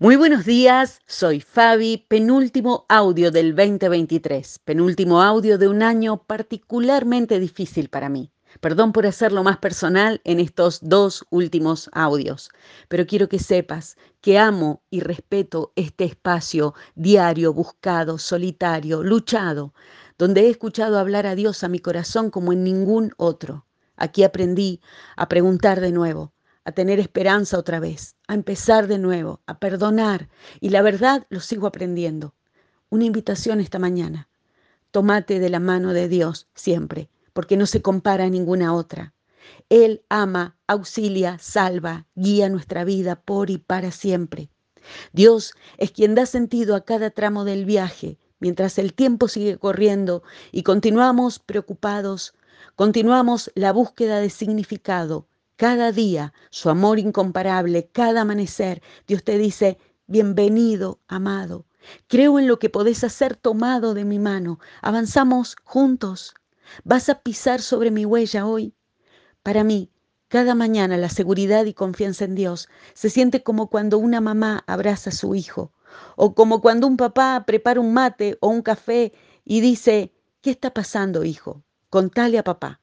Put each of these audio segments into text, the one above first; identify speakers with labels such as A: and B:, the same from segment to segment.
A: Muy buenos días, soy Fabi, penúltimo audio del 2023, penúltimo audio de un año particularmente difícil para mí. Perdón por hacerlo más personal en estos dos últimos audios, pero quiero que sepas que amo y respeto este espacio diario, buscado, solitario, luchado, donde he escuchado hablar a Dios a mi corazón como en ningún otro. Aquí aprendí a preguntar de nuevo, a tener esperanza otra vez, a empezar de nuevo, a perdonar. Y la verdad lo sigo aprendiendo. Una invitación esta mañana. Tómate de la mano de Dios siempre, porque no se compara a ninguna otra. Él ama, auxilia, salva, guía nuestra vida por y para siempre. Dios es quien da sentido a cada tramo del viaje, mientras el tiempo sigue corriendo y continuamos preocupados, continuamos la búsqueda de significado, cada día, su amor incomparable, cada amanecer, Dios te dice, bienvenido, amado. Creo en lo que podés hacer tomado de mi mano. Avanzamos juntos. ¿Vas a pisar sobre mi huella hoy? Para mí, cada mañana la seguridad y confianza en Dios se siente como cuando una mamá abraza a su hijo, o como cuando un papá prepara un mate o un café y dice, ¿qué está pasando, hijo? Contale a papá.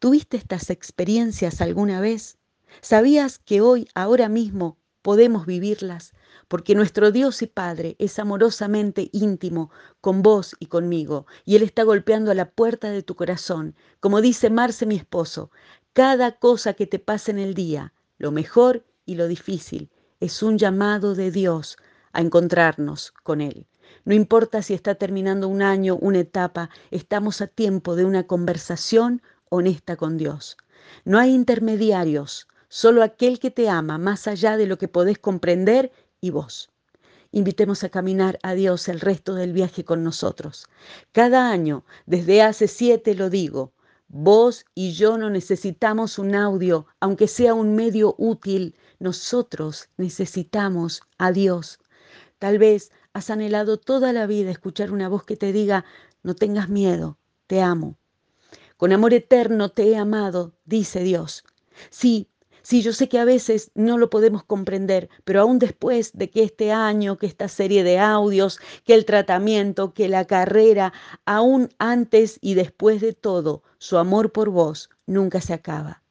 A: ¿Tuviste estas experiencias alguna vez? ¿Sabías que hoy, ahora mismo, podemos vivirlas? Porque nuestro Dios y Padre es amorosamente íntimo con vos y conmigo, y Él está golpeando a la puerta de tu corazón. Como dice Marce, mi esposo, cada cosa que te pasa en el día, lo mejor y lo difícil, es un llamado de Dios a encontrarnos con Él. No importa si está terminando un año, una etapa, estamos a tiempo de una conversación honesta con Dios. No hay intermediarios, solo aquel que te ama más allá de lo que podés comprender y vos. Invitemos a caminar a Dios el resto del viaje con nosotros. Cada año, desde hace siete lo digo, vos y yo no necesitamos un audio, aunque sea un medio útil, nosotros necesitamos a Dios. Tal vez has anhelado toda la vida escuchar una voz que te diga, no tengas miedo, te amo. Con amor eterno te he amado, dice Dios. Sí, sí, yo sé que a veces no lo podemos comprender, pero aún después de que este año, que esta serie de audios, que el tratamiento, que la carrera, aún antes y después de todo, su amor por vos nunca se acaba.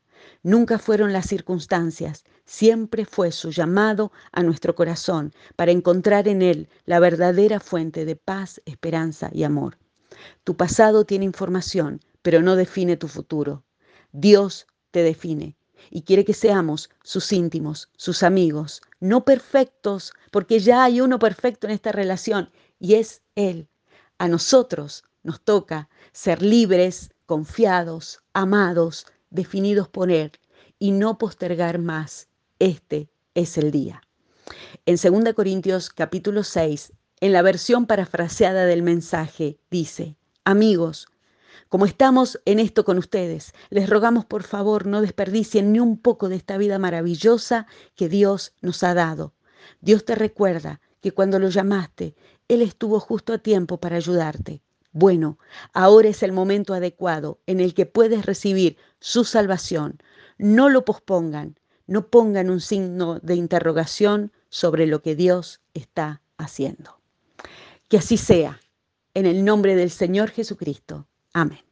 A: Nunca fueron las circunstancias, siempre fue su llamado a nuestro corazón para encontrar en él la verdadera fuente de paz, esperanza y amor. Tu pasado tiene información, pero no define tu futuro. Dios te define y quiere que seamos sus íntimos, sus amigos, no perfectos, porque ya hay uno perfecto en esta relación y es Él. A nosotros nos toca ser libres, confiados, amados, definidos por Él y no postergar más. Este es el día. En 2 Corintios capítulo 6, en la versión parafraseada del mensaje, dice, amigos, como estamos en esto con ustedes, les rogamos por favor no desperdicien ni un poco de esta vida maravillosa que Dios nos ha dado. Dios te recuerda que cuando lo llamaste, Él estuvo justo a tiempo para ayudarte. Bueno, ahora es el momento adecuado en el que puedes recibir su salvación. No lo pospongan, no pongan un signo de interrogación sobre lo que Dios está haciendo. Que así sea, en el nombre del Señor Jesucristo. Amén.